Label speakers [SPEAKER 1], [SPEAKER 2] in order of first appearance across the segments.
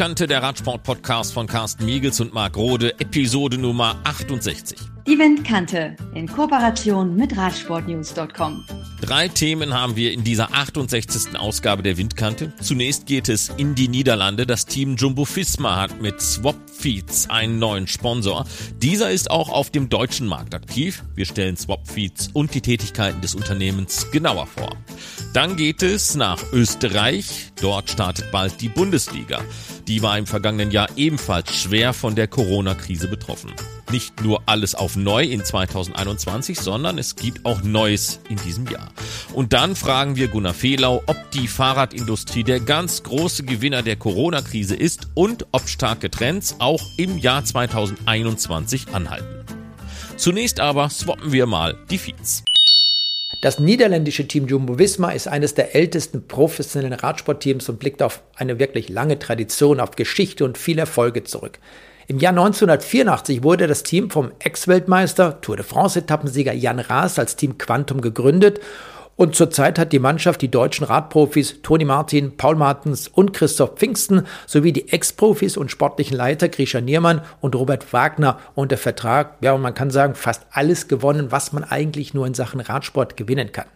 [SPEAKER 1] Windkante, der Radsport-Podcast von Carsten Miegels und Marc Rode, Episode Nummer 68.
[SPEAKER 2] Die Windkante in Kooperation mit Radsportnews.com.
[SPEAKER 1] Drei Themen haben wir in dieser 68. Ausgabe der Windkante. Zunächst geht es in die Niederlande. Das Team Jumbo Fisma hat mit Swap Feeds einen neuen Sponsor. Dieser ist auch auf dem deutschen Markt aktiv. Wir stellen Swap Feeds und die Tätigkeiten des Unternehmens genauer vor. Dann geht es nach Österreich. Dort startet bald die Bundesliga. Die war im vergangenen Jahr ebenfalls schwer von der Corona-Krise betroffen. Nicht nur alles auf neu in 2021, sondern es gibt auch Neues in diesem Jahr. Und dann fragen wir Gunnar Fehlau, ob die Fahrradindustrie der ganz große Gewinner der Corona-Krise ist und ob starke Trends auch im Jahr 2021 anhalten. Zunächst aber swappen wir mal die Feeds.
[SPEAKER 3] Das niederländische Team Jumbo Visma ist eines der ältesten professionellen Radsportteams und blickt auf eine wirklich lange Tradition, auf Geschichte und viele Erfolge zurück. Im Jahr 1984 wurde das Team vom Ex-Weltmeister, Tour de France-Etappensieger Jan Raas als Team Quantum gegründet und zurzeit hat die Mannschaft die deutschen Radprofis Toni Martin, Paul Martens und Christoph Pfingsten sowie die Ex-Profis und sportlichen Leiter Grisha Niermann und Robert Wagner unter Vertrag. Ja, und man kann sagen, fast alles gewonnen, was man eigentlich nur in Sachen Radsport gewinnen kann.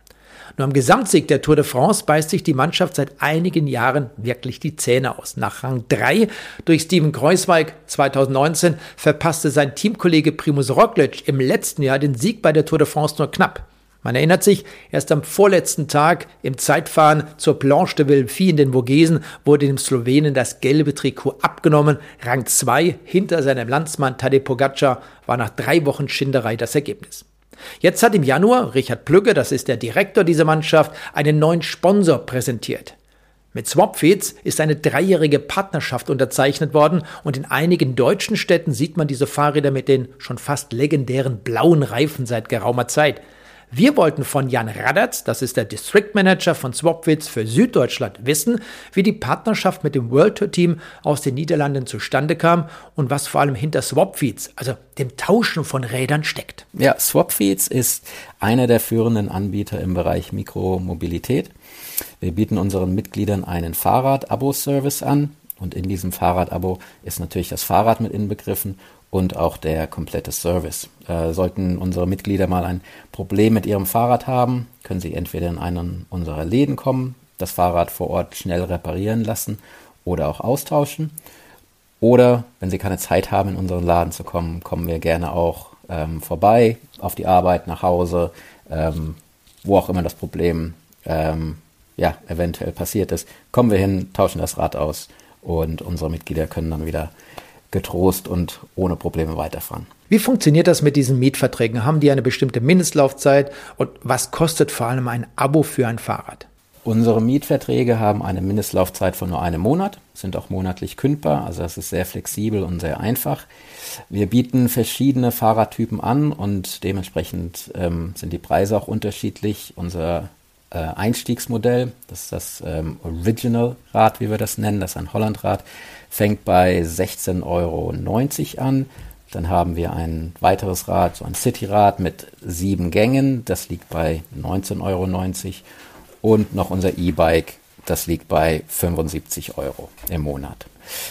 [SPEAKER 3] Nur am Gesamtsieg der Tour de France beißt sich die Mannschaft seit einigen Jahren wirklich die Zähne aus. Nach Rang 3 durch Steven Kreuzweig 2019 verpasste sein Teamkollege Primus Roglic im letzten Jahr den Sieg bei der Tour de France nur knapp. Man erinnert sich, erst am vorletzten Tag im Zeitfahren zur Planche de Villefie in den Vogesen wurde dem Slowenen das gelbe Trikot abgenommen. Rang 2 hinter seinem Landsmann Tadej Pogacar war nach drei Wochen Schinderei das Ergebnis. Jetzt hat im Januar Richard Plügge, das ist der Direktor dieser Mannschaft, einen neuen Sponsor präsentiert. Mit Swapfeeds ist eine dreijährige Partnerschaft unterzeichnet worden und in einigen deutschen Städten sieht man diese Fahrräder mit den schon fast legendären blauen Reifen seit geraumer Zeit. Wir wollten von Jan Radatz, das ist der District Manager von Swapwitz für Süddeutschland, wissen, wie die Partnerschaft mit dem World Tour Team aus den Niederlanden zustande kam und was vor allem hinter Swapfeeds, also dem Tauschen von Rädern, steckt.
[SPEAKER 4] Ja, Swapfeeds ist einer der führenden Anbieter im Bereich Mikromobilität. Wir bieten unseren Mitgliedern einen Fahrrad-Abo-Service an. Und in diesem Fahrrad-Abo ist natürlich das Fahrrad mit inbegriffen und auch der komplette Service. Äh, sollten unsere Mitglieder mal ein Problem mit ihrem Fahrrad haben, können sie entweder in einen unserer Läden kommen, das Fahrrad vor Ort schnell reparieren lassen oder auch austauschen. Oder wenn sie keine Zeit haben, in unseren Laden zu kommen, kommen wir gerne auch ähm, vorbei, auf die Arbeit, nach Hause, ähm, wo auch immer das Problem ähm, ja, eventuell passiert ist. Kommen wir hin, tauschen das Rad aus und unsere Mitglieder können dann wieder getrost und ohne Probleme weiterfahren.
[SPEAKER 3] Wie funktioniert das mit diesen Mietverträgen? Haben die eine bestimmte Mindestlaufzeit und was kostet vor allem ein Abo für ein Fahrrad?
[SPEAKER 4] Unsere Mietverträge haben eine Mindestlaufzeit von nur einem Monat, sind auch monatlich kündbar, also das ist sehr flexibel und sehr einfach. Wir bieten verschiedene Fahrradtypen an und dementsprechend ähm, sind die Preise auch unterschiedlich. Unser äh, Einstiegsmodell, das ist das ähm, Original Rad, wie wir das nennen, das ist ein Hollandrad, fängt bei 16,90 Euro an. Dann haben wir ein weiteres Rad, so ein Cityrad mit sieben Gängen, das liegt bei 19,90 Euro. Und noch unser E-Bike, das liegt bei 75 Euro im Monat.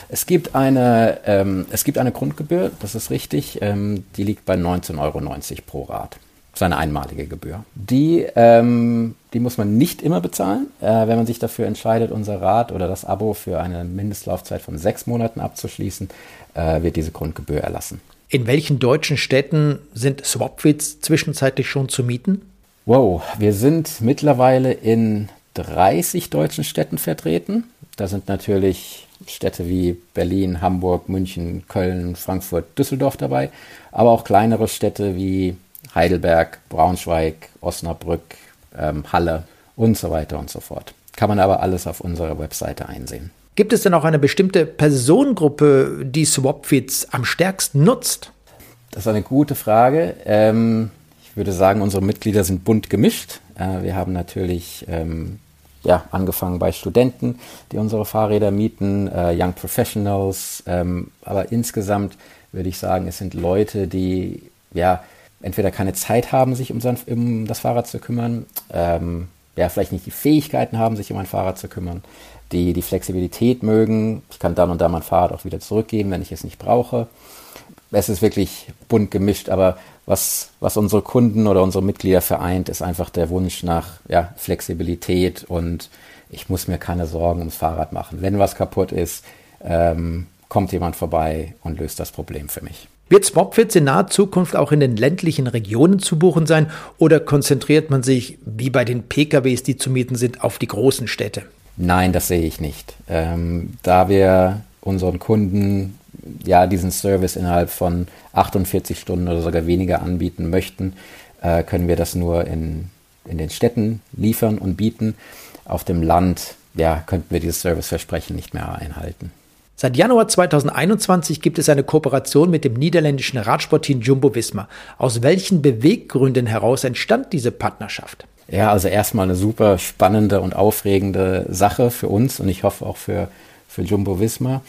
[SPEAKER 4] Es gibt eine, ähm, es gibt eine Grundgebühr, das ist richtig, ähm, die liegt bei 19,90 Euro pro Rad seine einmalige Gebühr. Die, ähm, die muss man nicht immer bezahlen. Äh, wenn man sich dafür entscheidet, unser Rad oder das Abo für eine Mindestlaufzeit von sechs Monaten abzuschließen, äh, wird diese Grundgebühr erlassen.
[SPEAKER 3] In welchen deutschen Städten sind Swapfits zwischenzeitlich schon zu mieten?
[SPEAKER 4] Wow, wir sind mittlerweile in 30 deutschen Städten vertreten. Da sind natürlich Städte wie Berlin, Hamburg, München, Köln, Frankfurt, Düsseldorf dabei, aber auch kleinere Städte wie Heidelberg, Braunschweig, Osnabrück, ähm, Halle und so weiter und so fort. Kann man aber alles auf unserer Webseite einsehen.
[SPEAKER 3] Gibt es denn auch eine bestimmte Personengruppe, die Swapfits am stärksten nutzt?
[SPEAKER 4] Das ist eine gute Frage. Ähm, ich würde sagen, unsere Mitglieder sind bunt gemischt. Äh, wir haben natürlich ähm, ja, angefangen bei Studenten, die unsere Fahrräder mieten, äh, Young Professionals, ähm, aber insgesamt würde ich sagen, es sind Leute, die ja entweder keine Zeit haben, sich um, sein, um das Fahrrad zu kümmern, ähm, ja, vielleicht nicht die Fähigkeiten haben, sich um ein Fahrrad zu kümmern, die die Flexibilität mögen. Ich kann dann und da mein Fahrrad auch wieder zurückgeben, wenn ich es nicht brauche. Es ist wirklich bunt gemischt, aber was, was unsere Kunden oder unsere Mitglieder vereint, ist einfach der Wunsch nach ja, Flexibilität und ich muss mir keine Sorgen ums Fahrrad machen. Wenn was kaputt ist, ähm, kommt jemand vorbei und löst das Problem für mich.
[SPEAKER 5] Wird Swapfits in naher Zukunft auch in den ländlichen Regionen zu buchen sein oder konzentriert man sich, wie bei den PKWs, die zu mieten sind, auf die großen Städte?
[SPEAKER 4] Nein, das sehe ich nicht. Ähm, da wir unseren Kunden ja diesen Service innerhalb von 48 Stunden oder sogar weniger anbieten möchten, äh, können wir das nur in, in den Städten liefern und bieten. Auf dem Land ja, könnten wir dieses Serviceversprechen nicht mehr einhalten.
[SPEAKER 5] Seit Januar 2021 gibt es eine Kooperation mit dem niederländischen Radsportteam Jumbo Visma. Aus welchen Beweggründen heraus entstand diese Partnerschaft?
[SPEAKER 4] Ja, also erstmal eine super spannende und aufregende Sache für uns und ich hoffe auch für, für Jumbo Visma.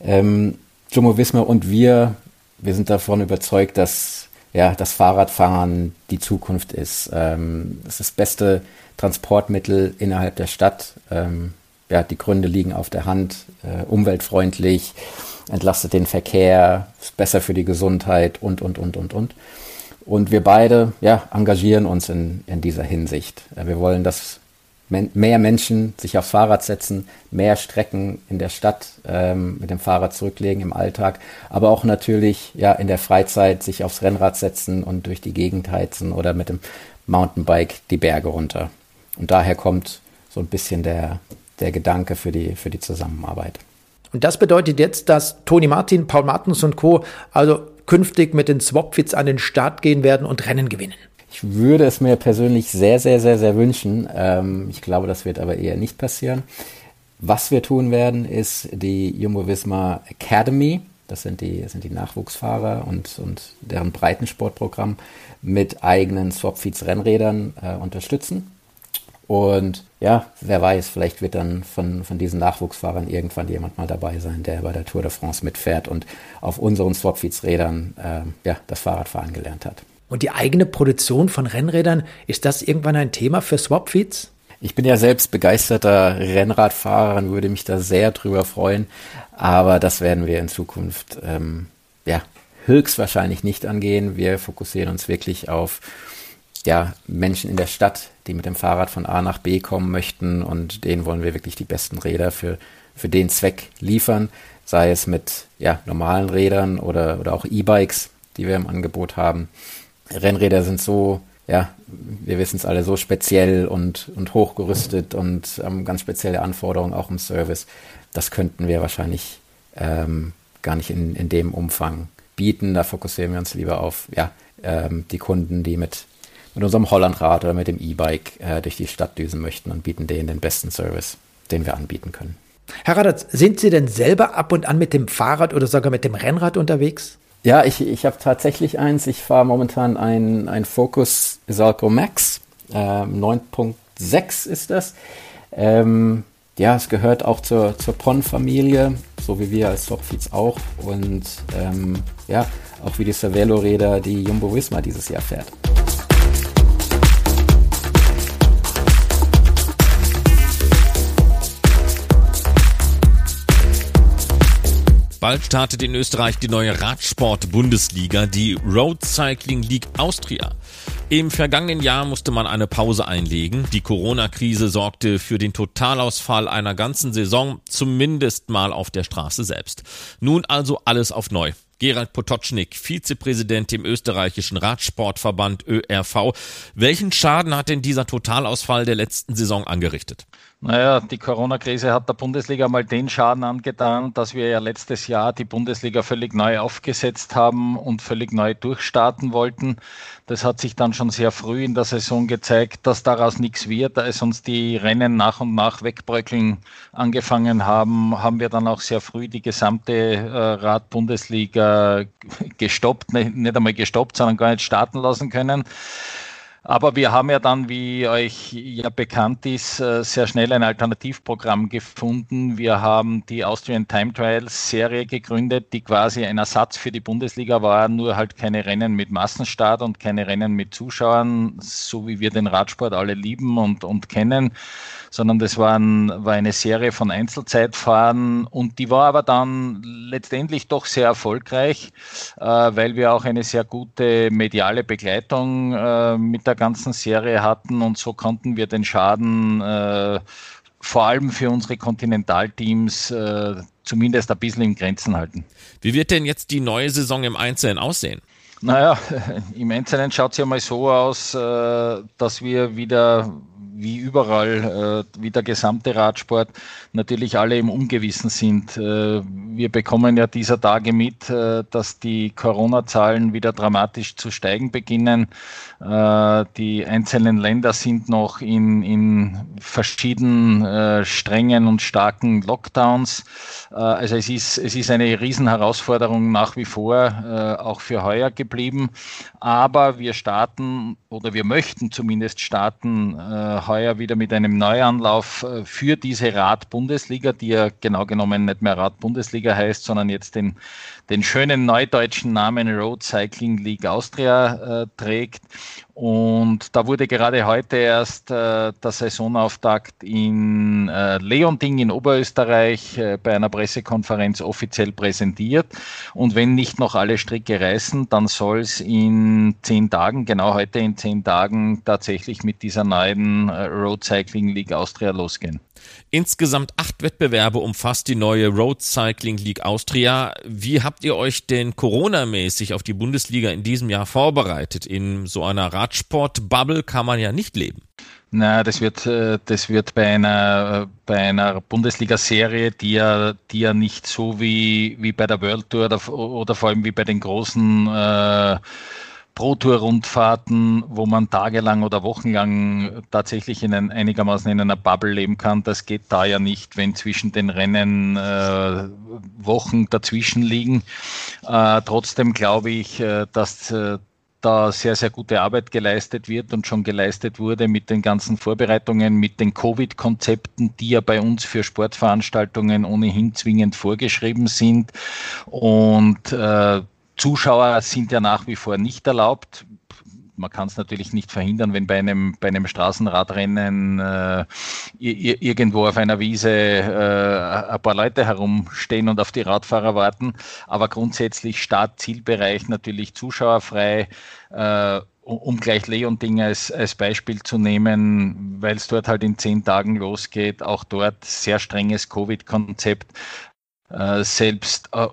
[SPEAKER 4] Ähm, Jumbo Visma und wir, wir sind davon überzeugt, dass ja, das Fahrradfahren die Zukunft ist. Ähm, es ist das beste Transportmittel innerhalb der Stadt. Ähm, ja, die Gründe liegen auf der Hand. Äh, umweltfreundlich, entlastet den Verkehr, ist besser für die Gesundheit und, und, und, und, und. Und wir beide ja, engagieren uns in, in dieser Hinsicht. Äh, wir wollen, dass mehr Menschen sich aufs Fahrrad setzen, mehr Strecken in der Stadt ähm, mit dem Fahrrad zurücklegen im Alltag, aber auch natürlich ja in der Freizeit sich aufs Rennrad setzen und durch die Gegend heizen oder mit dem Mountainbike die Berge runter. Und daher kommt so ein bisschen der, der Gedanke für die, für die Zusammenarbeit.
[SPEAKER 5] Und das bedeutet jetzt, dass Toni Martin, Paul Martens und Co. also künftig mit den Swapfits an den Start gehen werden und Rennen gewinnen.
[SPEAKER 4] Ich würde es mir persönlich sehr, sehr, sehr, sehr wünschen. Ähm, ich glaube, das wird aber eher nicht passieren. Was wir tun werden, ist die Jumbo Visma Academy. Das sind die, das sind die Nachwuchsfahrer und, und deren Breitensportprogramm mit eigenen Swapfeeds Rennrädern äh, unterstützen. Und ja, wer weiß, vielleicht wird dann von, von diesen Nachwuchsfahrern irgendwann jemand mal dabei sein, der bei der Tour de France mitfährt und auf unseren Swapfeeds-Rädern äh, ja, das Fahrradfahren gelernt hat.
[SPEAKER 5] Und die eigene Produktion von Rennrädern, ist das irgendwann ein Thema für Swapfeeds?
[SPEAKER 4] Ich bin ja selbst begeisterter Rennradfahrer und würde mich da sehr drüber freuen. Aber das werden wir in Zukunft ähm, ja, höchstwahrscheinlich nicht angehen. Wir fokussieren uns wirklich auf ja, Menschen in der Stadt, die mit dem Fahrrad von A nach B kommen möchten und denen wollen wir wirklich die besten Räder für, für den Zweck liefern, sei es mit ja, normalen Rädern oder, oder auch E-Bikes, die wir im Angebot haben. Rennräder sind so, ja, wir wissen es alle, so speziell und, und hochgerüstet und ähm, ganz spezielle Anforderungen auch im Service. Das könnten wir wahrscheinlich ähm, gar nicht in, in dem Umfang bieten. Da fokussieren wir uns lieber auf ja, ähm, die Kunden, die mit mit unserem Hollandrad oder mit dem E-Bike äh, durch die Stadt düsen möchten und bieten denen den besten Service, den wir anbieten können.
[SPEAKER 5] Herr Radatz, sind Sie denn selber ab und an mit dem Fahrrad oder sogar mit dem Rennrad unterwegs?
[SPEAKER 4] Ja, ich, ich habe tatsächlich eins. Ich fahre momentan ein, ein Focus Isalco Max. Ähm, 9.6 ist das. Ähm, ja, es gehört auch zur, zur PON-Familie, so wie wir als Topfeeds auch. Und ähm, ja, auch wie die Cervelo-Räder, die Jumbo Visma dieses Jahr fährt.
[SPEAKER 1] Bald startet in Österreich die neue Radsport-Bundesliga, die Road Cycling League Austria. Im vergangenen Jahr musste man eine Pause einlegen. Die Corona-Krise sorgte für den Totalausfall einer ganzen Saison, zumindest mal auf der Straße selbst. Nun also alles auf neu. Gerald Potocznik, Vizepräsident im österreichischen Radsportverband ÖRV. Welchen Schaden hat denn dieser Totalausfall der letzten Saison angerichtet?
[SPEAKER 6] Naja, die Corona-Krise hat der Bundesliga mal den Schaden angetan, dass wir ja letztes Jahr die Bundesliga völlig neu aufgesetzt haben und völlig neu durchstarten wollten. Das hat sich dann schon sehr früh in der Saison gezeigt, dass daraus nichts wird. Als uns die Rennen nach und nach wegbröckeln angefangen haben, haben wir dann auch sehr früh die gesamte äh, Rad-Bundesliga gestoppt, nicht, nicht einmal gestoppt, sondern gar nicht starten lassen können. Aber wir haben ja dann, wie euch ja bekannt ist, äh, sehr schnell ein Alternativprogramm gefunden. Wir haben die Austrian Time Trials Serie gegründet, die quasi ein Ersatz für die Bundesliga war, nur halt keine Rennen mit Massenstart und keine Rennen mit Zuschauern, so wie wir den Radsport alle lieben und, und kennen, sondern das waren, war eine Serie von Einzelzeitfahren und die war aber dann letztendlich doch sehr erfolgreich, äh, weil wir auch eine sehr gute mediale Begleitung äh, mit der ganzen Serie hatten und so konnten wir den Schaden äh, vor allem für unsere Kontinentalteams äh, zumindest ein bisschen in Grenzen halten.
[SPEAKER 1] Wie wird denn jetzt die neue Saison im Einzelnen aussehen?
[SPEAKER 6] Naja, im Einzelnen schaut es ja mal so aus, äh, dass wir wieder wie überall, äh, wie der gesamte Radsport, natürlich alle im Ungewissen sind. Äh, wir bekommen ja dieser Tage mit, äh, dass die Corona-Zahlen wieder dramatisch zu steigen beginnen. Äh, die einzelnen Länder sind noch in, in verschiedenen äh, strengen und starken Lockdowns. Äh, also es ist, es ist eine Riesenherausforderung nach wie vor, auch für heuer geblieben. Aber wir starten oder wir möchten zumindest starten heuer wieder mit einem Neuanlauf für diese Rad-Bundesliga, die ja genau genommen nicht mehr Rad-Bundesliga heißt, sondern jetzt den, den schönen neudeutschen Namen Road Cycling League Austria äh, trägt. Und da wurde gerade heute erst äh, der Saisonauftakt in äh, Leonding in Oberösterreich äh, bei einer Pressekonferenz offiziell präsentiert. Und wenn nicht noch alle Stricke reißen, dann soll es in zehn Tagen, genau heute in zehn Tagen, tatsächlich mit dieser neuen äh, Road Cycling League Austria losgehen.
[SPEAKER 1] Insgesamt acht Wettbewerbe umfasst die neue Road Cycling League Austria. Wie habt ihr euch denn Corona-mäßig auf die Bundesliga in diesem Jahr vorbereitet? In so einer Radsport-Bubble kann man ja nicht leben.
[SPEAKER 6] Na, das wird, äh, das wird bei einer, bei einer Bundesliga-Serie, die ja, die ja nicht so wie, wie bei der World Tour oder, oder vor allem wie bei den großen äh, Pro-Tour-Rundfahrten, wo man tagelang oder wochenlang tatsächlich in ein, einigermaßen in einer Bubble leben kann. Das geht da ja nicht, wenn zwischen den Rennen äh, Wochen dazwischen liegen. Äh, trotzdem glaube ich, äh, dass äh, da sehr, sehr gute Arbeit geleistet wird und schon geleistet wurde mit den ganzen Vorbereitungen, mit den Covid-Konzepten, die ja bei uns für Sportveranstaltungen ohnehin zwingend vorgeschrieben sind. Und äh, Zuschauer sind ja nach wie vor nicht erlaubt. Man kann es natürlich nicht verhindern, wenn bei einem, bei einem Straßenradrennen äh, irgendwo auf einer Wiese äh, ein paar Leute herumstehen und auf die Radfahrer warten. Aber grundsätzlich Start-Zielbereich natürlich zuschauerfrei. Äh, um gleich Leonding als, als Beispiel zu nehmen, weil es dort halt in zehn Tagen losgeht, auch dort sehr strenges Covid-Konzept. Äh, selbst äh,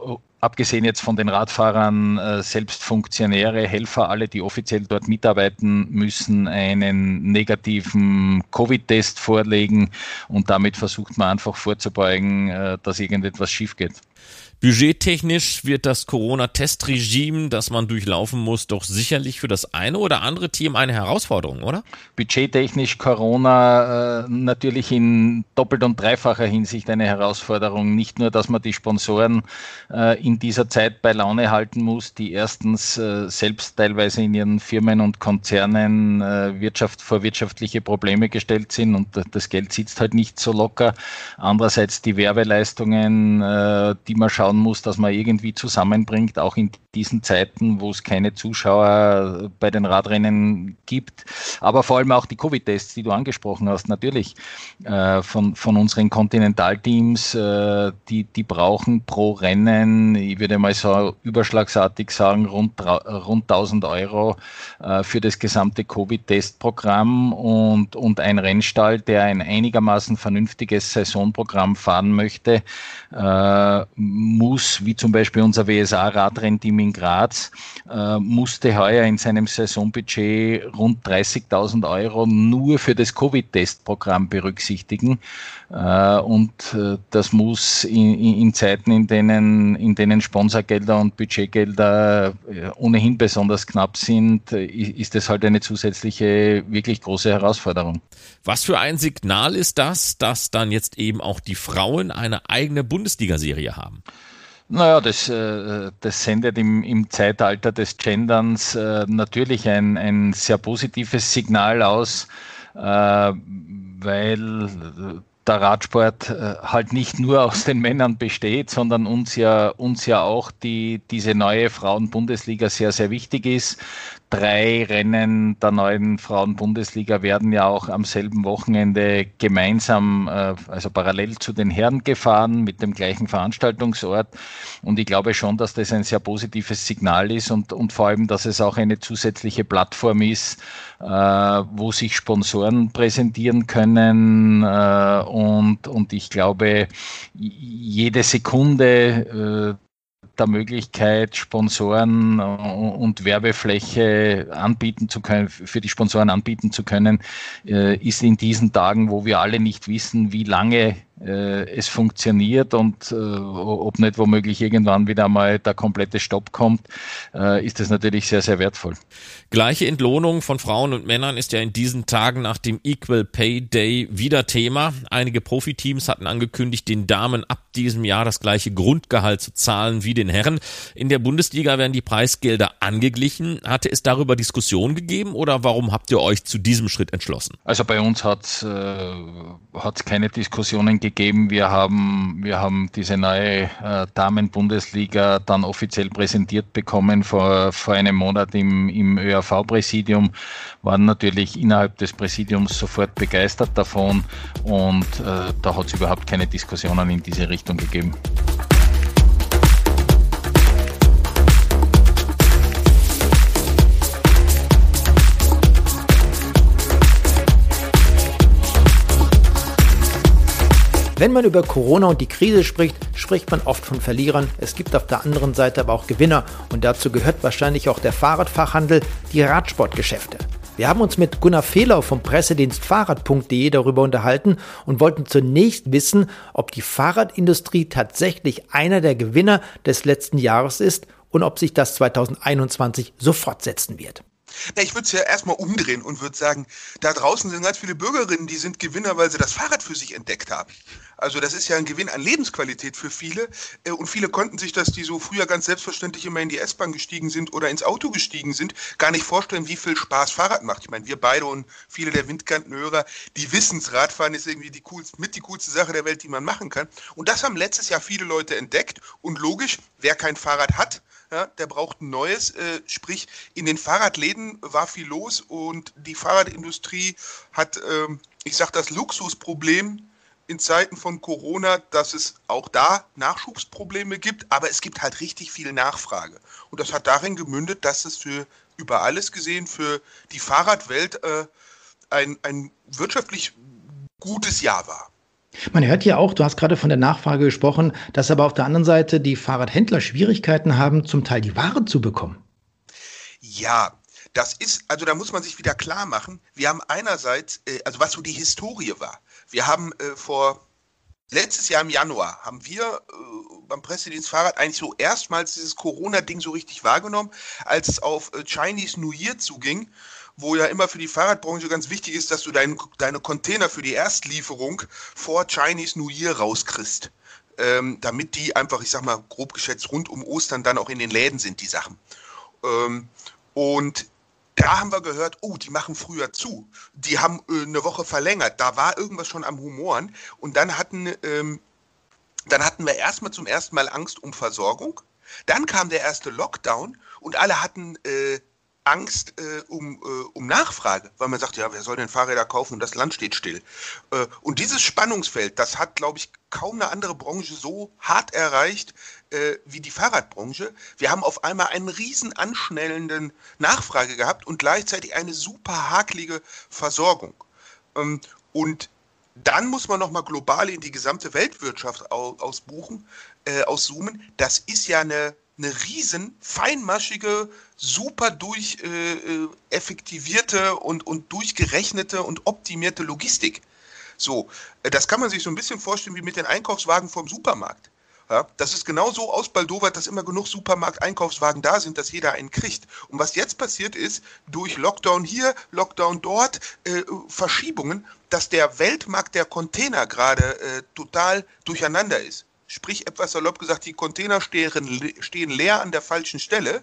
[SPEAKER 6] abgesehen jetzt von den Radfahrern, äh, selbst Funktionäre, Helfer, alle, die offiziell dort mitarbeiten, müssen einen negativen Covid-Test vorlegen und damit versucht man einfach vorzubeugen, äh, dass irgendetwas schief geht.
[SPEAKER 1] Budgettechnisch wird das Corona-Testregime, das man durchlaufen muss, doch sicherlich für das eine oder andere Team eine Herausforderung, oder?
[SPEAKER 6] Budgettechnisch Corona äh, natürlich in doppelt und dreifacher Hinsicht eine Herausforderung. Nicht nur, dass man die Sponsoren äh, in dieser Zeit bei Laune halten muss, die erstens äh, selbst teilweise in ihren Firmen und Konzernen äh, Wirtschaft vor wirtschaftliche Probleme gestellt sind und das Geld sitzt halt nicht so locker. Andererseits die Werbeleistungen, äh, die man schauen muss, dass man irgendwie zusammenbringt, auch in diesen Zeiten, wo es keine Zuschauer bei den Radrennen gibt. Aber vor allem auch die Covid-Tests, die du angesprochen hast, natürlich äh, von, von unseren Kontinentalteams, äh, die, die brauchen pro Rennen, ich würde mal so überschlagsartig sagen, rund, rund 1000 Euro äh, für das gesamte Covid-Testprogramm und, und ein Rennstall, der ein einigermaßen vernünftiges Saisonprogramm fahren möchte, äh, muss, wie zum Beispiel unser WSA-Radrennteam in Graz, äh, musste heuer in seinem Saisonbudget rund 30.000 Euro nur für das Covid-Testprogramm berücksichtigen. Äh, und äh, das muss in, in, Zeiten, in denen, in denen Sponsorgelder und Budgetgelder äh, ohnehin besonders knapp sind, ist es halt eine zusätzliche, wirklich große Herausforderung.
[SPEAKER 1] Was für ein Signal ist das, dass dann jetzt eben auch die Frauen eine eigene Bundesliga-Serie haben?
[SPEAKER 6] Naja, das, das sendet im, im Zeitalter des Genderns natürlich ein, ein sehr positives Signal aus, weil der Radsport halt nicht nur aus den Männern besteht, sondern uns ja, uns ja auch die, diese neue Frauen-Bundesliga sehr, sehr wichtig ist drei Rennen der neuen Frauen-Bundesliga werden ja auch am selben Wochenende gemeinsam, äh, also parallel zu den Herren gefahren mit dem gleichen Veranstaltungsort. Und ich glaube schon, dass das ein sehr positives Signal ist und, und vor allem, dass es auch eine zusätzliche Plattform ist, äh, wo sich Sponsoren präsentieren können. Äh, und, und ich glaube, jede Sekunde der Möglichkeit, Sponsoren und Werbefläche anbieten zu können, für die Sponsoren anbieten zu können, äh, ist in diesen Tagen, wo wir alle nicht wissen, wie lange äh, es funktioniert und äh, ob nicht womöglich irgendwann wieder mal der komplette Stopp kommt, äh, ist das natürlich sehr, sehr wertvoll.
[SPEAKER 1] Gleiche Entlohnung von Frauen und Männern ist ja in diesen Tagen nach dem Equal Pay Day wieder Thema. Einige Profiteams hatten angekündigt, den Damen ab diesem Jahr das gleiche Grundgehalt zu zahlen wie den Herren. In der Bundesliga werden die Preisgelder angeglichen. Hatte es darüber Diskussionen gegeben oder warum habt ihr euch zu diesem Schritt entschlossen?
[SPEAKER 6] Also bei uns hat es äh, keine Diskussionen gegeben. Wir haben, wir haben diese neue äh, Damen-Bundesliga dann offiziell präsentiert bekommen vor, vor einem Monat im, im ÖRV-Präsidium, waren natürlich innerhalb des Präsidiums sofort begeistert davon und äh, da hat es überhaupt keine Diskussionen in diese Richtung gegeben.
[SPEAKER 5] Wenn man über Corona und die Krise spricht, spricht man oft von Verlierern. Es gibt auf der anderen Seite aber auch Gewinner und dazu gehört wahrscheinlich auch der Fahrradfachhandel, die Radsportgeschäfte. Wir haben uns mit Gunnar Fehlau vom Pressedienst Fahrrad.de darüber unterhalten und wollten zunächst wissen, ob die Fahrradindustrie tatsächlich einer der Gewinner des letzten Jahres ist und ob sich das 2021 so fortsetzen wird.
[SPEAKER 7] Na, ich würde es ja erstmal umdrehen und würde sagen, da draußen sind ganz viele Bürgerinnen, die sind Gewinner, weil sie das Fahrrad für sich entdeckt haben. Also das ist ja ein Gewinn an Lebensqualität für viele. Äh, und viele konnten sich, dass die so früher ganz selbstverständlich immer in die S-Bahn gestiegen sind oder ins Auto gestiegen sind, gar nicht vorstellen, wie viel Spaß Fahrrad macht. Ich meine, wir beide und viele der Windkantenhörer, die wissen Radfahren ist irgendwie die coolste, mit die coolste Sache der Welt, die man machen kann. Und das haben letztes Jahr viele Leute entdeckt. Und logisch, wer kein Fahrrad hat, ja, der braucht ein neues. Äh, sprich, in den Fahrradläden war viel los und die Fahrradindustrie hat, ähm, ich sage das Luxusproblem in Zeiten von Corona, dass es auch da Nachschubsprobleme gibt, aber es gibt halt richtig viel Nachfrage. Und das hat darin gemündet, dass es für über alles gesehen für die Fahrradwelt äh, ein, ein wirtschaftlich gutes Jahr war.
[SPEAKER 5] Man hört ja auch, du hast gerade von der Nachfrage gesprochen, dass aber auf der anderen Seite die Fahrradhändler Schwierigkeiten haben, zum Teil die Ware zu bekommen.
[SPEAKER 7] Ja, das ist, also da muss man sich wieder klar machen, wir haben einerseits, äh, also was so die Historie war. Wir haben äh, vor letztes Jahr im Januar haben wir äh, beim Pressedienst Fahrrad eigentlich so erstmals dieses Corona-Ding so richtig wahrgenommen, als es auf Chinese New Year zuging wo ja immer für die Fahrradbranche ganz wichtig ist, dass du dein, deine Container für die Erstlieferung vor Chinese New Year rauskriegst. Ähm, damit die einfach, ich sag mal, grob geschätzt rund um Ostern dann auch in den Läden sind, die Sachen. Ähm, und da haben wir gehört, oh, die machen früher zu. Die haben äh, eine Woche verlängert. Da war irgendwas schon am Humoren. Und dann hatten, ähm, dann hatten wir erstmal zum ersten Mal Angst um Versorgung. Dann kam der erste Lockdown und alle hatten äh, Angst äh, um, äh, um Nachfrage, weil man sagt, ja, wer soll denn Fahrräder kaufen und das Land steht still. Äh, und dieses Spannungsfeld, das hat, glaube ich, kaum eine andere Branche so hart erreicht äh, wie die Fahrradbranche. Wir haben auf einmal einen riesen anschnellenden Nachfrage gehabt und gleichzeitig eine super hakelige Versorgung. Ähm, und dann muss man nochmal global in die gesamte Weltwirtschaft ausbuchen, äh, auszoomen. Das ist ja eine eine riesen, feinmaschige, super durch äh, äh, effektivierte und, und durchgerechnete und optimierte Logistik. So, äh, das kann man sich so ein bisschen vorstellen wie mit den Einkaufswagen vom Supermarkt. Ja, das ist genau so ausbaldowert, dass immer genug Supermarkt-Einkaufswagen da sind, dass jeder einen kriegt. Und was jetzt passiert ist, durch Lockdown hier, Lockdown dort, äh, Verschiebungen, dass der Weltmarkt der Container gerade äh, total durcheinander ist. sprich etwas salopp gesagt, die Container stehen, stehen leer an der falschen Stelle.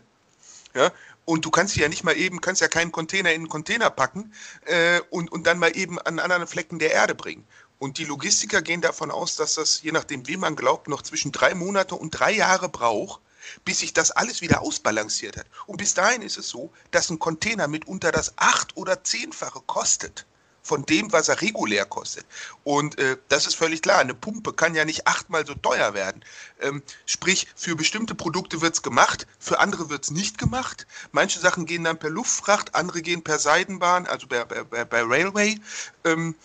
[SPEAKER 7] Ja, und du kannst ja nicht mal eben, kannst ja keinen Container in einen Container packen äh, und, und dann mal eben an anderen Flecken der Erde bringen. Und die Logistiker gehen davon aus, dass das, je nachdem, wem man glaubt, noch zwischen drei Monate und drei Jahre braucht, bis sich das alles wieder ausbalanciert hat. Und bis dahin ist es so, dass ein Container mitunter das acht- oder zehnfache kostet von dem, was er regulär kostet. Und äh, das ist völlig klar. Eine Pumpe kann ja nicht achtmal so teuer werden. Ähm, sprich, für bestimmte Produkte wird es gemacht, für andere wird es nicht gemacht. Manche Sachen gehen dann per Luftfracht, andere gehen per Seidenbahn, also per, per, per, Railway. Ähm,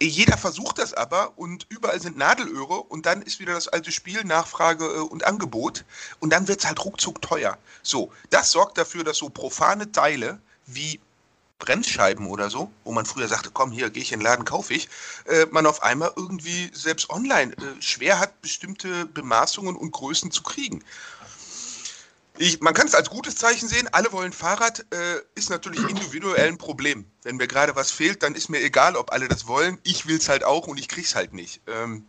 [SPEAKER 7] jeder versucht das aber und überall sind Nadelöhre und dann ist wieder das alte Spiel Nachfrage äh, und Angebot und dann wird es halt ruckzuck teuer. So, das sorgt dafür, dass so profane Teile wie Bremsscheiben oder so, wo man früher sagte, komm hier, gehe ich in den Laden, kaufe ich, äh, man auf einmal irgendwie selbst online äh, schwer hat, bestimmte Bemaßungen und Größen zu kriegen. Ich, man kann es als gutes Zeichen sehen, alle wollen Fahrrad, äh, ist natürlich individuell ein Problem. Wenn mir gerade was fehlt, dann ist mir egal, ob alle das wollen. Ich will es halt auch und ich kriege es halt nicht. Ähm,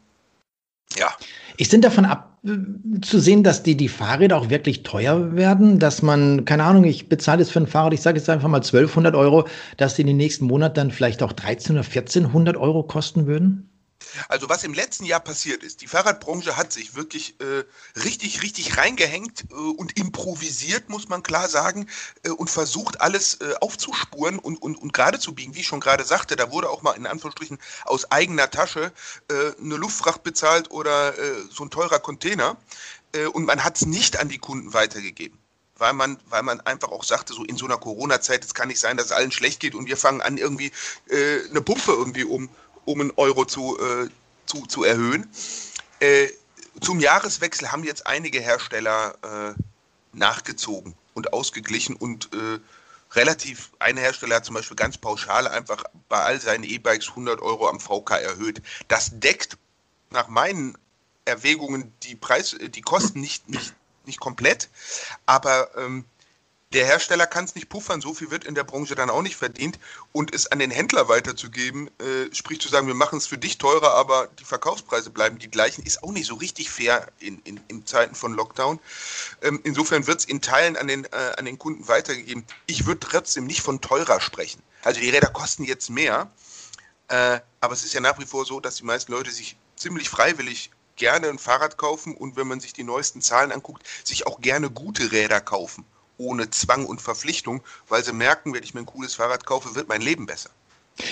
[SPEAKER 7] ja.
[SPEAKER 3] Ist denn davon abzusehen, dass die, die Fahrräder auch wirklich teuer werden? Dass man, keine Ahnung, ich bezahle jetzt für ein Fahrrad, ich sage jetzt einfach mal 1200 Euro, dass die in den nächsten Monaten dann vielleicht auch 13 oder 1400 Euro kosten würden?
[SPEAKER 7] Also was im letzten Jahr passiert ist, die Fahrradbranche hat sich wirklich äh, richtig, richtig reingehängt äh, und improvisiert, muss man klar sagen, äh, und versucht alles äh, aufzuspuren und, und, und gerade zu biegen. Wie ich schon gerade sagte, da wurde auch mal in Anführungsstrichen aus eigener Tasche äh, eine Luftfracht bezahlt oder äh, so ein teurer Container und man hat es nicht an die Kunden weitergegeben weil man, weil man einfach auch sagte, so in so einer Corona-Zeit, es kann nicht sein, dass es allen schlecht geht und wir fangen an, irgendwie äh, eine Pumpe irgendwie um, um einen Euro zu, äh, zu, zu erhöhen. Äh, zum Jahreswechsel haben jetzt einige Hersteller äh, nachgezogen und ausgeglichen und äh, relativ, ein Hersteller hat zum Beispiel ganz pauschal einfach bei all seinen E-Bikes 100 Euro am VK erhöht. Das deckt nach meinen Erwägungen die Preis, die Kosten nicht, nicht, nicht komplett, aber ähm, der Hersteller kann es nicht puffern, so viel wird in der Branche dann auch nicht verdient. Und es an den Händler weiterzugeben, äh, sprich zu sagen, wir machen es für dich teurer, aber die Verkaufspreise bleiben die gleichen, ist auch nicht so richtig fair in, in, in Zeiten von Lockdown. Ähm, insofern wird es in Teilen an den, äh, an den Kunden weitergegeben. Ich würde trotzdem nicht von teurer sprechen. Also die Räder kosten jetzt mehr, äh, aber es ist ja nach wie vor so, dass die meisten Leute sich ziemlich freiwillig gerne ein Fahrrad kaufen und wenn man sich die neuesten Zahlen anguckt, sich auch gerne gute Räder kaufen ohne Zwang und Verpflichtung, weil sie merken, wenn ich mir ein cooles Fahrrad kaufe, wird mein Leben besser.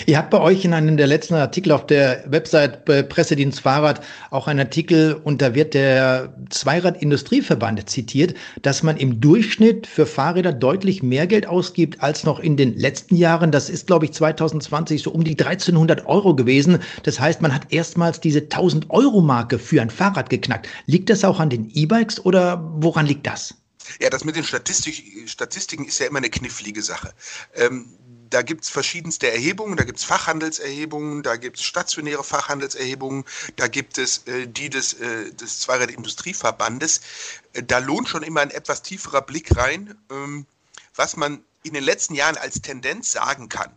[SPEAKER 3] Ihr habt bei euch in einem der letzten Artikel auf der Website Pressedienst Fahrrad auch einen Artikel und da wird der Zweirad-Industrieverband zitiert, dass man im Durchschnitt für Fahrräder deutlich mehr Geld ausgibt als noch in den letzten Jahren. Das ist, glaube ich, 2020 so um die 1300 Euro gewesen. Das heißt, man hat erstmals diese 1000 Euro Marke für ein Fahrrad geknackt. Liegt das auch an den E-Bikes oder woran liegt das?
[SPEAKER 7] Ja, das mit den Statistik, Statistiken ist ja immer eine knifflige Sache. Ähm, da gibt es verschiedenste Erhebungen, da gibt es Fachhandelserhebungen, da gibt es stationäre Fachhandelserhebungen, da gibt es äh, die des, äh, des Zweirad-Industrieverbandes. Äh, da lohnt schon immer ein etwas tieferer Blick rein, ähm, was man in den letzten Jahren als Tendenz sagen kann.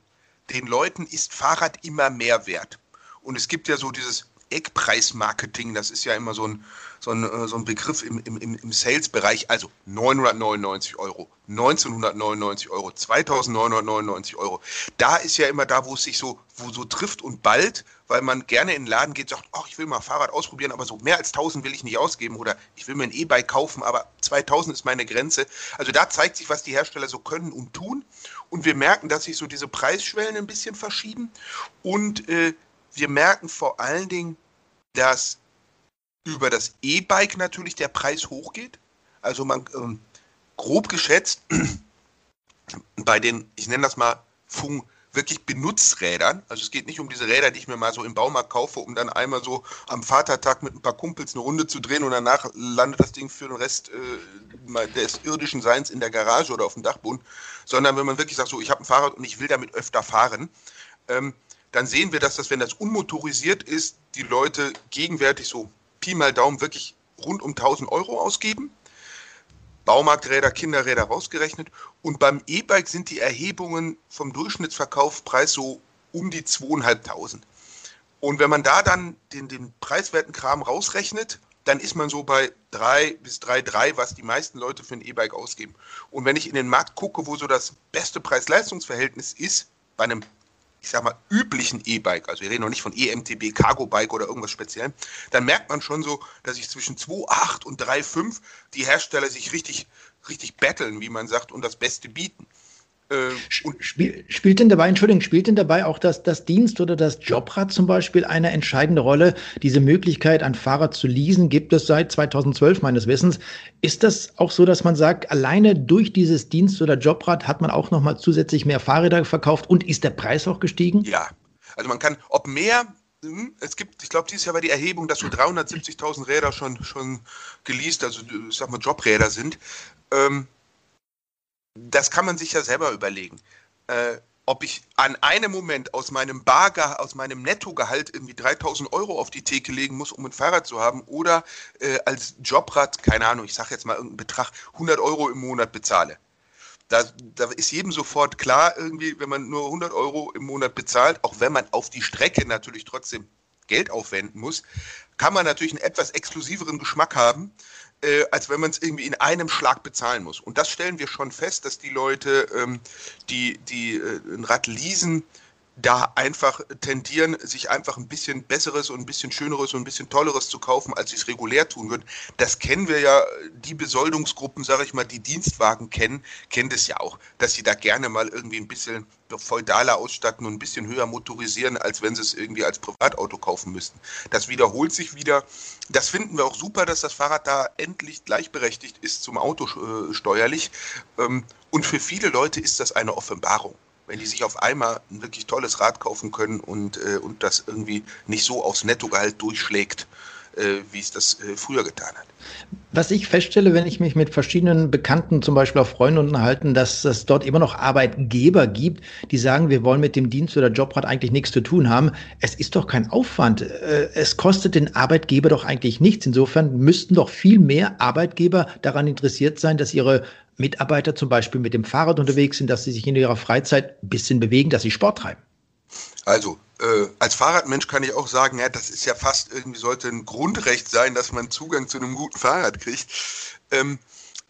[SPEAKER 7] Den Leuten ist Fahrrad immer mehr wert. Und es gibt ja so dieses Eckpreismarketing, das ist ja immer so ein, so ein, äh, so ein Begriff im, im, im Sales-Bereich, also 999 Euro, 1999 Euro, 2999 Euro. Da ist ja immer da, wo es sich so, wo so trifft und bald, weil man gerne in den Laden geht, sagt, ach, ich will mal Fahrrad ausprobieren, aber so mehr als 1000 will ich nicht ausgeben oder ich will mir ein E-Bike kaufen, aber 2000 ist meine Grenze. Also da zeigt sich, was die Hersteller so können und tun. Und wir merken, dass sich so diese Preisschwellen ein bisschen verschieben und äh, wir merken vor allen Dingen, dass über das E-Bike natürlich der Preis hochgeht. Also man ähm, grob geschätzt bei den, ich nenne das mal Funk, wirklich Benutzrädern. Also es geht nicht um diese Räder, die ich mir mal so im Baumarkt kaufe, um dann einmal so am Vatertag mit ein paar Kumpels eine Runde zu drehen und danach landet das Ding für den Rest äh, des irdischen Seins in der Garage oder auf dem Dachboden. Sondern wenn man wirklich sagt, so ich habe ein Fahrrad und ich will damit öfter fahren, ähm, dann sehen wir, dass das, wenn das unmotorisiert ist, die Leute gegenwärtig so Pi mal Daumen wirklich rund um 1000 Euro ausgeben. Baumarkträder, Kinderräder rausgerechnet. Und beim E-Bike sind die Erhebungen vom Durchschnittsverkaufspreis so um die 2.500. Und wenn man da dann den, den preiswerten Kram rausrechnet, dann ist man so bei 3 bis 3,3, was die meisten Leute für ein E-Bike ausgeben. Und wenn ich in den Markt gucke, wo so das beste Preis-Leistungs-Verhältnis ist, bei einem, ich sag mal, üblichen E-Bike, also wir reden noch nicht von EMTB, Cargo-Bike oder irgendwas speziell, dann merkt man schon so, dass ich zwischen 2,8 und 3,5 die Hersteller sich richtig, richtig battlen, wie man sagt, und das Beste bieten.
[SPEAKER 3] Äh, Spiel, spielt denn dabei, Entschuldigung, spielt denn dabei auch das, das Dienst- oder das Jobrad zum Beispiel eine entscheidende Rolle? Diese Möglichkeit, ein Fahrrad zu leasen, gibt es seit 2012 meines Wissens. Ist das auch so, dass man sagt, alleine durch dieses Dienst- oder Jobrad hat man auch nochmal zusätzlich mehr Fahrräder verkauft und ist der Preis auch gestiegen?
[SPEAKER 7] Ja, also man kann, ob mehr, hm, es gibt, ich glaube, dieses Jahr war die Erhebung, dass so 370.000 Räder schon, schon geleast, also ich sag mal Jobräder sind. Ähm, das kann man sich ja selber überlegen. Äh, ob ich an einem Moment aus meinem Bargehalt, aus meinem Nettogehalt irgendwie 3000 Euro auf die Theke legen muss, um ein Fahrrad zu haben, oder äh, als Jobrad, keine Ahnung, ich sage jetzt mal irgendeinen Betrag, 100 Euro im Monat bezahle. Da, da, ist jedem sofort klar, irgendwie, wenn man nur 100 Euro im Monat bezahlt, auch wenn man auf die Strecke natürlich trotzdem Geld aufwenden muss, kann man natürlich einen etwas exklusiveren Geschmack haben, äh, als wenn man es irgendwie in einem Schlag bezahlen muss. Und das stellen wir schon fest, dass die Leute, ähm, die, die äh, ein Rad leasen, da einfach tendieren, sich einfach ein bisschen besseres und ein bisschen schöneres und ein bisschen tolleres zu kaufen, als sie es regulär tun würden. Das kennen wir ja, die Besoldungsgruppen, sage ich mal, die Dienstwagen kennen, kennen das ja auch, dass sie da gerne mal irgendwie ein bisschen feudaler ausstatten und ein bisschen höher motorisieren, als wenn sie es irgendwie als Privatauto kaufen müssten. Das wiederholt sich wieder. Das finden wir auch super, dass das Fahrrad da endlich gleichberechtigt ist zum Auto äh, steuerlich. Ähm, und für viele Leute ist das eine Offenbarung wenn die sich auf einmal ein wirklich tolles Rad kaufen können und, äh, und das irgendwie nicht so aufs Nettogehalt durchschlägt, äh, wie es das äh, früher getan hat.
[SPEAKER 3] Was ich feststelle, wenn ich mich mit verschiedenen Bekannten, zum Beispiel auch Freunden unterhalten, dass es dort immer noch Arbeitgeber gibt, die sagen, wir wollen mit dem Dienst- oder Jobrad eigentlich nichts zu tun haben. Es ist doch kein Aufwand. Äh, es kostet den Arbeitgeber doch eigentlich nichts. Insofern müssten doch viel mehr Arbeitgeber daran interessiert sein, dass ihre Mitarbeiter zum Beispiel mit dem Fahrrad unterwegs sind, dass sie sich in ihrer Freizeit ein bisschen bewegen, dass sie Sport treiben?
[SPEAKER 7] Also, äh, als Fahrradmensch kann ich auch sagen, ja, das ist ja fast irgendwie sollte ein Grundrecht sein, dass man Zugang zu einem guten Fahrrad kriegt. Ähm,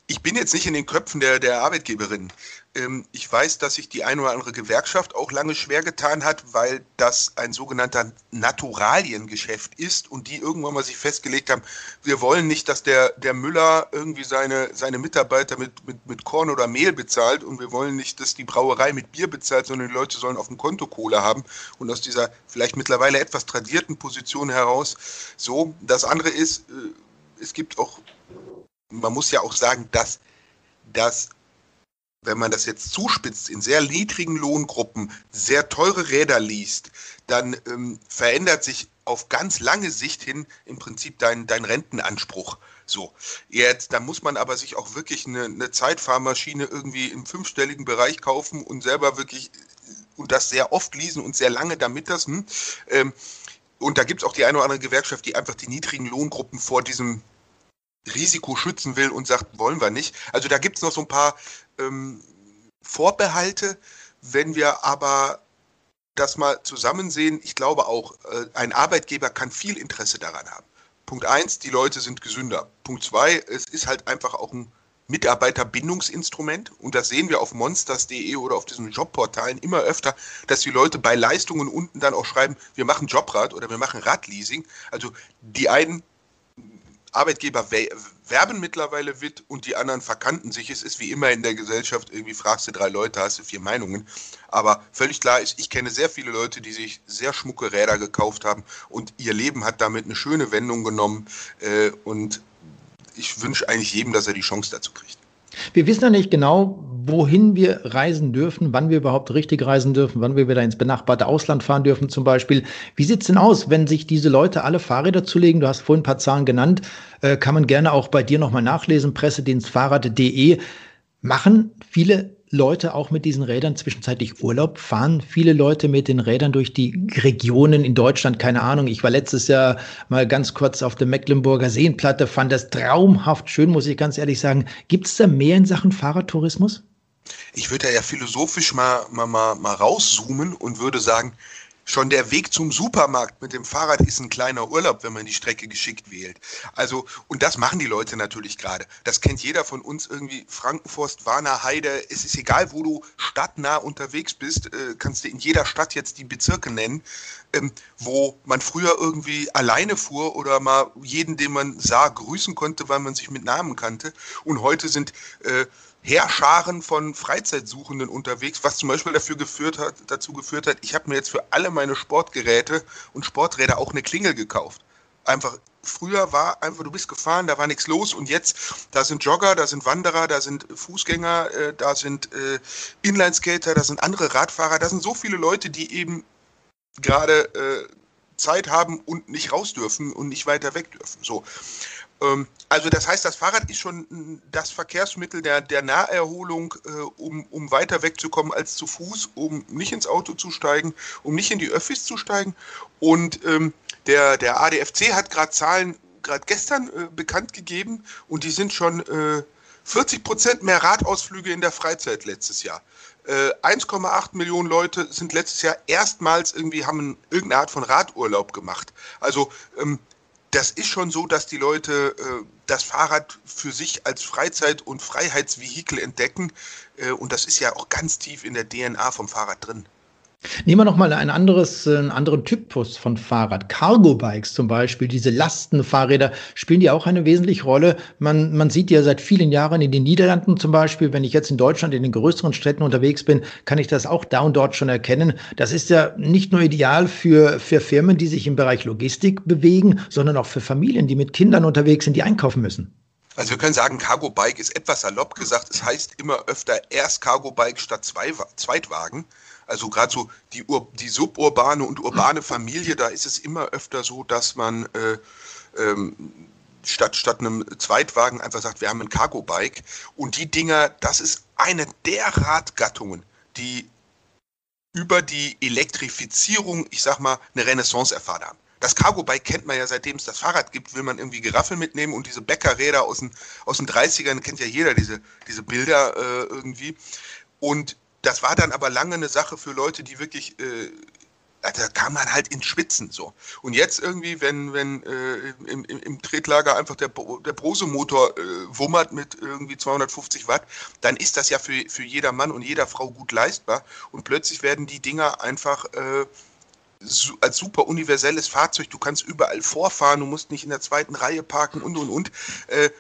[SPEAKER 7] ich bin jetzt nicht in den Köpfen der, der Arbeitgeberin. Ähm, ich weiß, dass sich die eine oder andere Gewerkschaft auch lange schwer getan hat, weil das ein sogenannter Naturaliengeschäft ist und die irgendwann mal sich festgelegt haben, wir wollen nicht, dass der, der Müller irgendwie seine, seine Mitarbeiter mit, mit, mit Korn oder Mehl bezahlt und wir wollen nicht, dass die Brauerei mit Bier bezahlt, sondern die Leute sollen auf dem Konto Kohle haben und aus dieser vielleicht mittlerweile etwas tradierten Position heraus so. Das andere ist, äh, es gibt auch, man muss ja auch sagen, dass das wenn man das jetzt zuspitzt, in sehr niedrigen Lohngruppen sehr teure Räder liest, dann ähm, verändert sich auf ganz lange Sicht hin im Prinzip dein, dein Rentenanspruch. So, jetzt, da muss man aber sich auch wirklich eine, eine Zeitfahrmaschine irgendwie im fünfstelligen Bereich kaufen und selber wirklich und das sehr oft lesen und sehr lange, damit das. Hm, ähm, und da gibt es auch die eine oder andere Gewerkschaft, die einfach die niedrigen Lohngruppen vor diesem Risiko schützen will und sagt, wollen wir nicht. Also da gibt es noch so ein paar ähm, Vorbehalte. Wenn wir aber das mal zusammen sehen, ich glaube auch, äh, ein Arbeitgeber kann viel Interesse daran haben. Punkt eins, die Leute sind gesünder. Punkt zwei, es ist halt einfach auch ein Mitarbeiterbindungsinstrument und das sehen wir auf monsters.de oder auf diesen Jobportalen immer öfter, dass die Leute bei Leistungen unten dann auch schreiben, wir machen Jobrad oder wir machen Radleasing. Also die einen Arbeitgeber werben mittlerweile mit und die anderen verkannten sich. Es ist wie immer in der Gesellschaft, irgendwie fragst du drei Leute, hast du vier Meinungen. Aber völlig klar ist, ich kenne sehr viele Leute, die sich sehr schmucke Räder gekauft haben und ihr Leben hat damit eine schöne Wendung genommen. Äh, und ich wünsche eigentlich jedem, dass er die Chance dazu kriegt.
[SPEAKER 3] Wir wissen ja nicht genau, wohin wir reisen dürfen, wann wir überhaupt richtig reisen dürfen, wann wir wieder ins benachbarte Ausland fahren dürfen zum Beispiel. Wie sieht's denn aus, wenn sich diese Leute alle Fahrräder zulegen? Du hast vorhin ein paar Zahlen genannt, äh, kann man gerne auch bei dir nochmal nachlesen, pressedienstfahrrad.de. Machen viele Leute auch mit diesen Rädern zwischenzeitlich Urlaub? Fahren viele Leute mit den Rädern durch die Regionen in Deutschland? Keine Ahnung. Ich war letztes Jahr mal ganz kurz auf der Mecklenburger Seenplatte, fand das traumhaft schön, muss ich ganz ehrlich sagen. Gibt es da mehr in Sachen Fahrradtourismus?
[SPEAKER 7] Ich würde ja philosophisch mal, mal, mal, mal rauszoomen und würde sagen, Schon der Weg zum Supermarkt mit dem Fahrrad ist ein kleiner Urlaub, wenn man die Strecke geschickt wählt. Also, und das machen die Leute natürlich gerade. Das kennt jeder von uns irgendwie. Frankenforst, Warner, Heide. Es ist egal, wo du stadtnah unterwegs bist, äh, kannst du in jeder Stadt jetzt die Bezirke nennen, ähm, wo man früher irgendwie alleine fuhr oder mal jeden, den man sah, grüßen konnte, weil man sich mit Namen kannte. Und heute sind äh, Heerscharen von Freizeitsuchenden unterwegs, was zum Beispiel dafür geführt hat, dazu geführt hat, ich habe mir jetzt für alle meine Sportgeräte und Sporträder auch eine Klingel gekauft. Einfach früher war einfach, du bist gefahren, da war nichts los und jetzt, da sind Jogger, da sind Wanderer, da sind Fußgänger, äh, da sind äh, Inlineskater, da sind andere Radfahrer, da sind so viele Leute, die eben gerade äh, Zeit haben und nicht raus dürfen und nicht weiter weg dürfen. So. Ähm, also das heißt, das Fahrrad ist schon das Verkehrsmittel der, der Naherholung, äh, um, um weiter wegzukommen als zu Fuß, um nicht ins Auto zu steigen, um nicht in die Öffis zu steigen. Und ähm, der, der ADFC hat gerade Zahlen gerade gestern äh, bekannt gegeben und die sind schon äh, 40 Prozent mehr Radausflüge in der Freizeit letztes Jahr. 1,8 äh, Millionen Leute sind letztes Jahr erstmals irgendwie haben irgendeine Art von Radurlaub gemacht. Also ähm, das ist schon so, dass die Leute äh, das Fahrrad für sich als Freizeit- und Freiheitsvehikel entdecken. Äh, und das ist ja auch ganz tief in der DNA vom Fahrrad drin.
[SPEAKER 3] Nehmen wir nochmal ein anderes, äh, einen anderen Typus von Fahrrad. Cargo-Bikes zum Beispiel, diese Lastenfahrräder, spielen die auch eine wesentliche Rolle. Man, man sieht ja seit vielen Jahren in den Niederlanden zum Beispiel, wenn ich jetzt in Deutschland in den größeren Städten unterwegs bin, kann ich das auch da und dort schon erkennen. Das ist ja nicht nur ideal für, für Firmen, die sich im Bereich Logistik bewegen, sondern auch für Familien, die mit Kindern unterwegs sind, die einkaufen müssen.
[SPEAKER 7] Also wir können sagen, Cargo Bike ist etwas salopp gesagt. Es heißt immer öfter erst Cargo Bike statt zwei, Zweitwagen. Also gerade so die, die suburbane und urbane Familie, da ist es immer öfter so, dass man äh, ähm, statt, statt einem Zweitwagen einfach sagt, wir haben ein Cargo-Bike. Und die Dinger, das ist eine der Radgattungen, die über die Elektrifizierung, ich sag mal, eine Renaissance erfahren haben. Das Cargo-Bike kennt man ja, seitdem es das Fahrrad gibt, will man irgendwie Geraffel mitnehmen und diese Bäckerräder aus den, aus den 30ern, kennt ja jeder diese, diese Bilder äh, irgendwie. Und das war dann aber lange eine Sache für Leute, die wirklich, äh, da kam man halt ins Schwitzen so. Und jetzt irgendwie, wenn, wenn äh, im, im, im, Tretlager einfach der, der Brose-Motor äh, wummert mit irgendwie 250 Watt, dann ist das ja für, für jeder Mann und jeder Frau gut leistbar. Und plötzlich werden die Dinger einfach äh, als super universelles Fahrzeug, du kannst überall vorfahren, du musst nicht in der zweiten Reihe parken und und und. Äh, und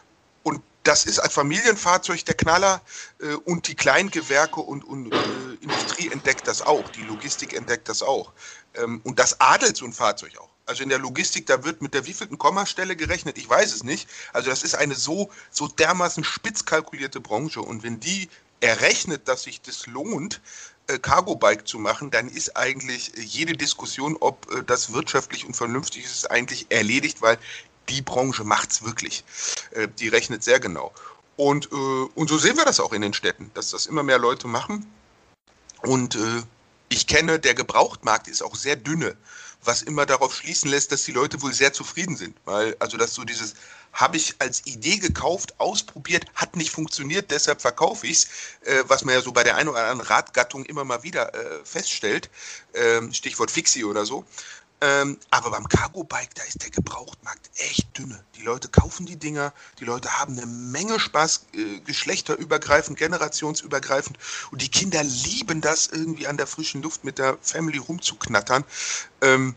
[SPEAKER 7] das ist als Familienfahrzeug der Knaller äh, und die Kleingewerke und, und äh, Industrie entdeckt das auch, die Logistik entdeckt das auch. Ähm, und das adelt so ein Fahrzeug auch. Also in der Logistik, da wird mit der wievielten Kommastelle gerechnet, ich weiß es nicht. Also das ist eine so, so dermaßen spitz kalkulierte Branche. Und wenn die errechnet, dass sich das lohnt, äh, Cargo Bike zu machen, dann ist eigentlich jede Diskussion, ob äh, das wirtschaftlich und vernünftig ist, eigentlich erledigt, weil die Branche macht es wirklich. Äh, die rechnet sehr genau. Und, äh, und so sehen wir das auch in den Städten, dass das immer mehr Leute machen. Und äh, ich kenne, der Gebrauchtmarkt ist auch sehr dünne, was immer darauf schließen lässt, dass die Leute wohl sehr zufrieden sind. Weil, also, dass so dieses, habe ich als Idee gekauft, ausprobiert, hat nicht funktioniert, deshalb verkaufe ich es, äh, was man ja so bei der einen oder anderen Radgattung immer mal wieder äh, feststellt, äh, Stichwort Fixie oder so. Ähm, aber beim Cargo Bike, da ist der Gebrauchtmarkt echt dünne. Die Leute kaufen die Dinger, die Leute haben eine Menge Spaß, äh, geschlechterübergreifend, generationsübergreifend. Und die Kinder lieben das, irgendwie an der frischen Luft mit der Family rumzuknattern. Ähm,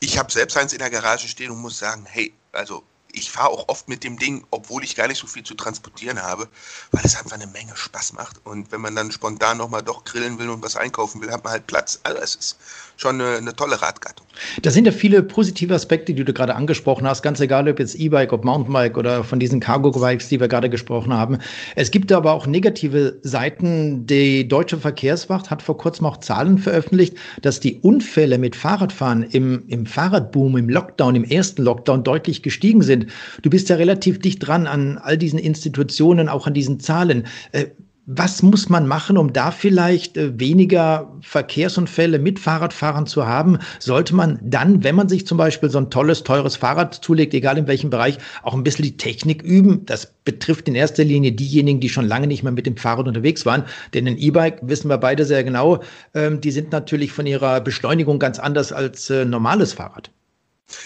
[SPEAKER 7] ich habe selbst eins in der Garage stehen und muss sagen, hey, also ich fahre auch oft mit dem Ding, obwohl ich gar nicht so viel zu transportieren habe, weil es einfach eine Menge Spaß macht. Und wenn man dann spontan nochmal doch grillen will und was einkaufen will, hat man halt Platz. Also es ist schon eine, eine tolle Radgattung.
[SPEAKER 3] Da sind ja viele positive Aspekte, die du gerade angesprochen hast, ganz egal ob jetzt E-Bike, ob Mountainbike oder von diesen Cargo-Bikes, die wir gerade gesprochen haben. Es gibt aber auch negative Seiten. Die Deutsche Verkehrswacht hat vor kurzem auch Zahlen veröffentlicht, dass die Unfälle mit Fahrradfahren im, im Fahrradboom, im Lockdown, im ersten Lockdown deutlich gestiegen sind. Du bist ja relativ dicht dran an all diesen Institutionen, auch an diesen Zahlen. Äh, was muss man machen, um da vielleicht äh, weniger Verkehrsunfälle mit Fahrradfahrern zu haben? Sollte man dann, wenn man sich zum Beispiel so ein tolles, teures Fahrrad zulegt, egal in welchem Bereich, auch ein bisschen die Technik üben? Das betrifft in erster Linie diejenigen, die schon lange nicht mehr mit dem Fahrrad unterwegs waren. Denn ein E-Bike, wissen wir beide sehr genau, ähm, die sind natürlich von ihrer Beschleunigung ganz anders als äh, normales Fahrrad.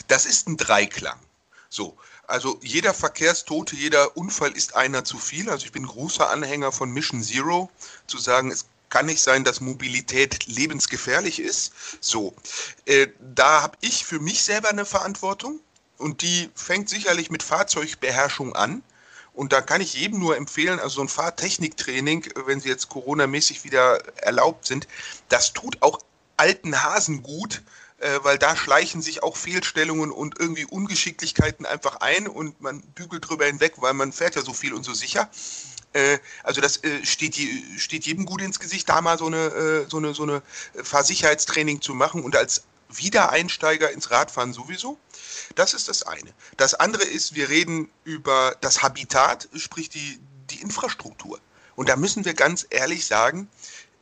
[SPEAKER 7] Das ist ein Dreiklang. So, also jeder Verkehrstote, jeder Unfall ist einer zu viel. Also ich bin großer Anhänger von Mission Zero, zu sagen, es kann nicht sein, dass Mobilität lebensgefährlich ist. So, äh, da habe ich für mich selber eine Verantwortung und die fängt sicherlich mit Fahrzeugbeherrschung an. Und da kann ich jedem nur empfehlen, also so ein Fahrtechniktraining, wenn sie jetzt Corona-mäßig wieder erlaubt sind, das tut auch alten Hasen gut, äh, weil da schleichen sich auch Fehlstellungen und irgendwie Ungeschicklichkeiten einfach ein und man bügelt drüber hinweg, weil man fährt ja so viel und so sicher. Äh, also das äh, steht, steht, jedem gut ins Gesicht, da mal so eine, äh, so eine, so eine Fahrsicherheitstraining zu machen und als Wiedereinsteiger ins Radfahren sowieso. Das ist das eine. Das andere ist, wir reden über das Habitat, sprich die, die Infrastruktur. Und da müssen wir ganz ehrlich sagen,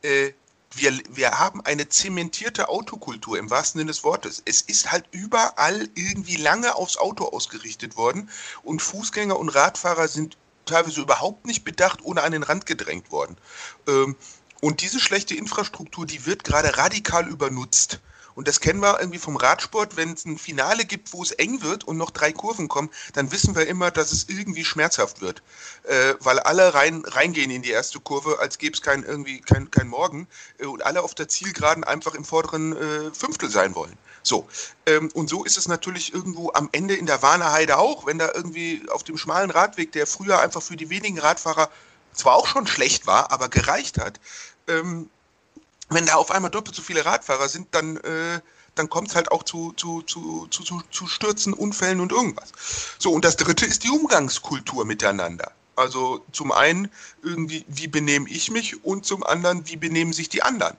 [SPEAKER 7] äh, wir, wir haben eine zementierte Autokultur im wahrsten Sinne des Wortes. Es ist halt überall irgendwie lange aufs Auto ausgerichtet worden und Fußgänger und Radfahrer sind teilweise überhaupt nicht bedacht, ohne an den Rand gedrängt worden. Ähm, und diese schlechte Infrastruktur, die wird gerade radikal übernutzt. Und das kennen wir irgendwie vom Radsport, wenn es ein Finale gibt, wo es eng wird und noch drei Kurven kommen, dann wissen wir immer, dass es irgendwie schmerzhaft wird. Äh, weil alle rein, reingehen in die erste Kurve, als gäbe es kein, irgendwie kein, kein Morgen äh, und alle auf der Zielgeraden einfach im vorderen äh, Fünftel sein wollen. So, ähm, und so ist es natürlich irgendwo am Ende in der Warnerheide auch, wenn da irgendwie auf dem schmalen Radweg, der früher einfach für die wenigen Radfahrer zwar auch schon schlecht war, aber gereicht hat, ähm, wenn da auf einmal doppelt so viele Radfahrer sind, dann, äh, dann kommt es halt auch zu, zu, zu, zu, zu, zu Stürzen, Unfällen und irgendwas. So, und das dritte ist die Umgangskultur miteinander. Also zum einen irgendwie, wie benehme ich mich und zum anderen, wie benehmen sich die anderen.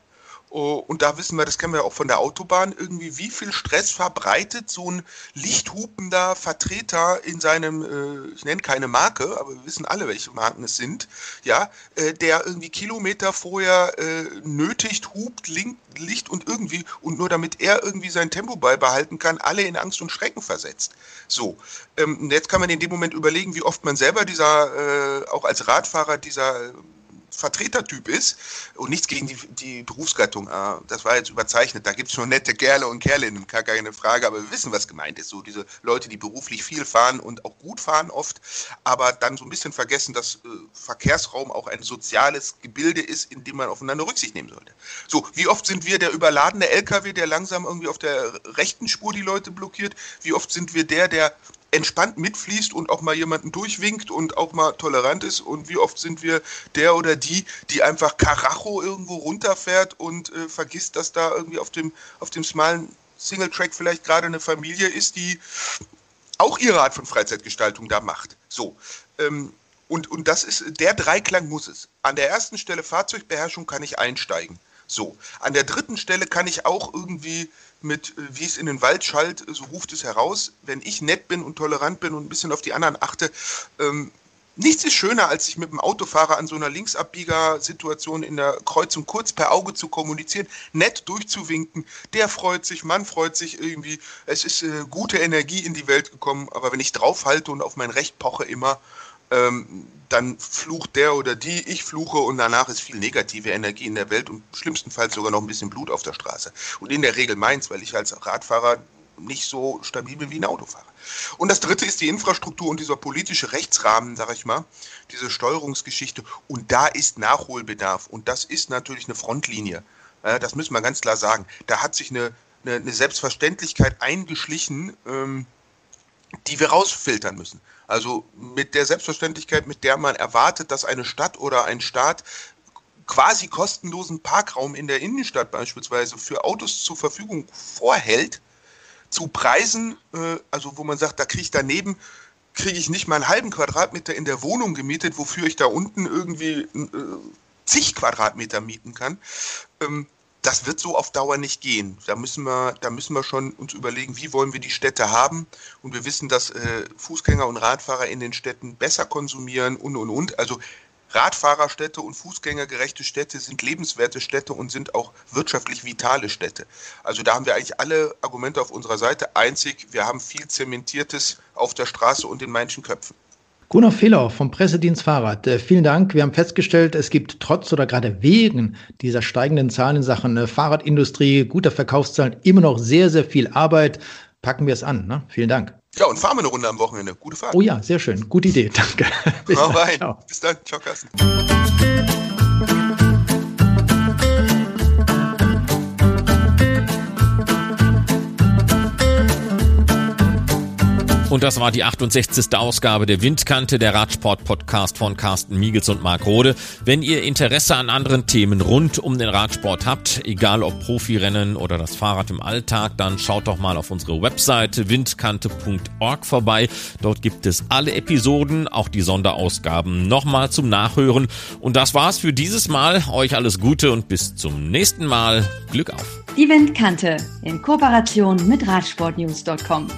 [SPEAKER 7] Oh, und da wissen wir, das kennen wir auch von der Autobahn, irgendwie wie viel Stress verbreitet so ein lichthupender Vertreter in seinem, äh, ich nenne keine Marke, aber wir wissen alle, welche Marken es sind, ja, äh, der irgendwie Kilometer vorher äh, nötigt, hupt, Licht und irgendwie, und nur damit er irgendwie sein Tempo beibehalten kann, alle in Angst und Schrecken versetzt. So, ähm, jetzt kann man in dem Moment überlegen, wie oft man selber dieser, auch als Radfahrer dieser Vertretertyp ist und nichts gegen die, die Berufsgattung. Äh, das war jetzt überzeichnet. Da gibt es schon nette Kerle und Kerlinnen, gar keine Frage, aber wir wissen, was gemeint ist. So diese Leute, die beruflich viel fahren und auch gut fahren oft, aber dann so ein bisschen vergessen, dass äh, Verkehrsraum auch ein soziales Gebilde ist, in dem man aufeinander Rücksicht nehmen sollte. So, wie oft sind wir der überladene LKW, der langsam irgendwie auf der rechten Spur die Leute blockiert? Wie oft sind wir der, der entspannt mitfließt und auch mal jemanden durchwinkt und auch mal tolerant ist. Und wie oft sind wir der oder die, die einfach Karacho irgendwo runterfährt und äh, vergisst, dass da irgendwie auf dem, auf dem smalen Singletrack vielleicht gerade eine Familie ist, die auch ihre Art von Freizeitgestaltung da macht. So. Ähm, und, und das ist, der Dreiklang muss es. An der ersten Stelle Fahrzeugbeherrschung kann ich einsteigen. So. An der dritten Stelle kann ich auch irgendwie mit, äh, wie es in den Wald schallt, so ruft es heraus. Wenn ich nett bin und tolerant bin und ein bisschen auf die anderen achte, ähm, nichts ist schöner, als sich mit dem Autofahrer an so einer Linksabbieger-Situation in der Kreuzung kurz per Auge zu kommunizieren, nett durchzuwinken. Der freut sich, man freut sich irgendwie. Es ist äh, gute Energie in die Welt gekommen, aber wenn ich draufhalte und auf mein Recht poche immer, ähm, dann flucht der oder die, ich fluche und danach ist viel negative Energie in der Welt und schlimmstenfalls sogar noch ein bisschen Blut auf der Straße. Und in der Regel meins, weil ich als Radfahrer nicht so stabil bin wie ein Autofahrer. Und das dritte ist die Infrastruktur und dieser politische Rechtsrahmen, sag ich mal, diese Steuerungsgeschichte. Und da ist Nachholbedarf. Und das ist natürlich eine Frontlinie. Das müssen wir ganz klar sagen. Da hat sich eine, eine, eine Selbstverständlichkeit eingeschlichen, ähm, die wir rausfiltern müssen. Also mit der Selbstverständlichkeit, mit der man erwartet, dass eine Stadt oder ein Staat quasi kostenlosen Parkraum in der Innenstadt beispielsweise für Autos zur Verfügung vorhält, zu Preisen, äh, also wo man sagt, da kriege ich daneben, kriege ich nicht mal einen halben Quadratmeter in der Wohnung gemietet, wofür ich da unten irgendwie äh, zig Quadratmeter mieten kann. Ähm, das wird so auf Dauer nicht gehen. Da müssen wir, da müssen wir schon uns überlegen, wie wollen wir die Städte haben. Und wir wissen, dass äh, Fußgänger und Radfahrer in den Städten besser konsumieren und und und. Also Radfahrerstädte und fußgängergerechte Städte sind lebenswerte Städte und sind auch wirtschaftlich vitale Städte. Also da haben wir eigentlich alle Argumente auf unserer Seite. Einzig, wir haben viel Zementiertes auf der Straße und in manchen Köpfen.
[SPEAKER 3] Gunnar Fehler vom Pressedienst Fahrrad. Äh, vielen Dank. Wir haben festgestellt, es gibt trotz oder gerade wegen dieser steigenden Zahlen in Sachen äh, Fahrradindustrie, guter Verkaufszahlen immer noch sehr, sehr viel Arbeit. Packen wir es an. Ne? Vielen Dank.
[SPEAKER 7] Ja, und fahren wir eine Runde am Wochenende. Gute Fahrt.
[SPEAKER 3] Oh ja, sehr schön. Gute Idee. Danke.
[SPEAKER 7] Bis Hau rein. Ciao. Bis dann. Ciao, Carsten.
[SPEAKER 1] Und das war die 68. Ausgabe der Windkante, der Radsport-Podcast von Carsten Miegels und Marc Rode. Wenn ihr Interesse an anderen Themen rund um den Radsport habt, egal ob Profirennen oder das Fahrrad im Alltag, dann schaut doch mal auf unsere Webseite windkante.org vorbei. Dort gibt es alle Episoden, auch die Sonderausgaben nochmal zum Nachhören. Und das war's für dieses Mal. Euch alles Gute und bis zum nächsten Mal. Glück auf.
[SPEAKER 2] Die Windkante in Kooperation mit Radsportnews.com.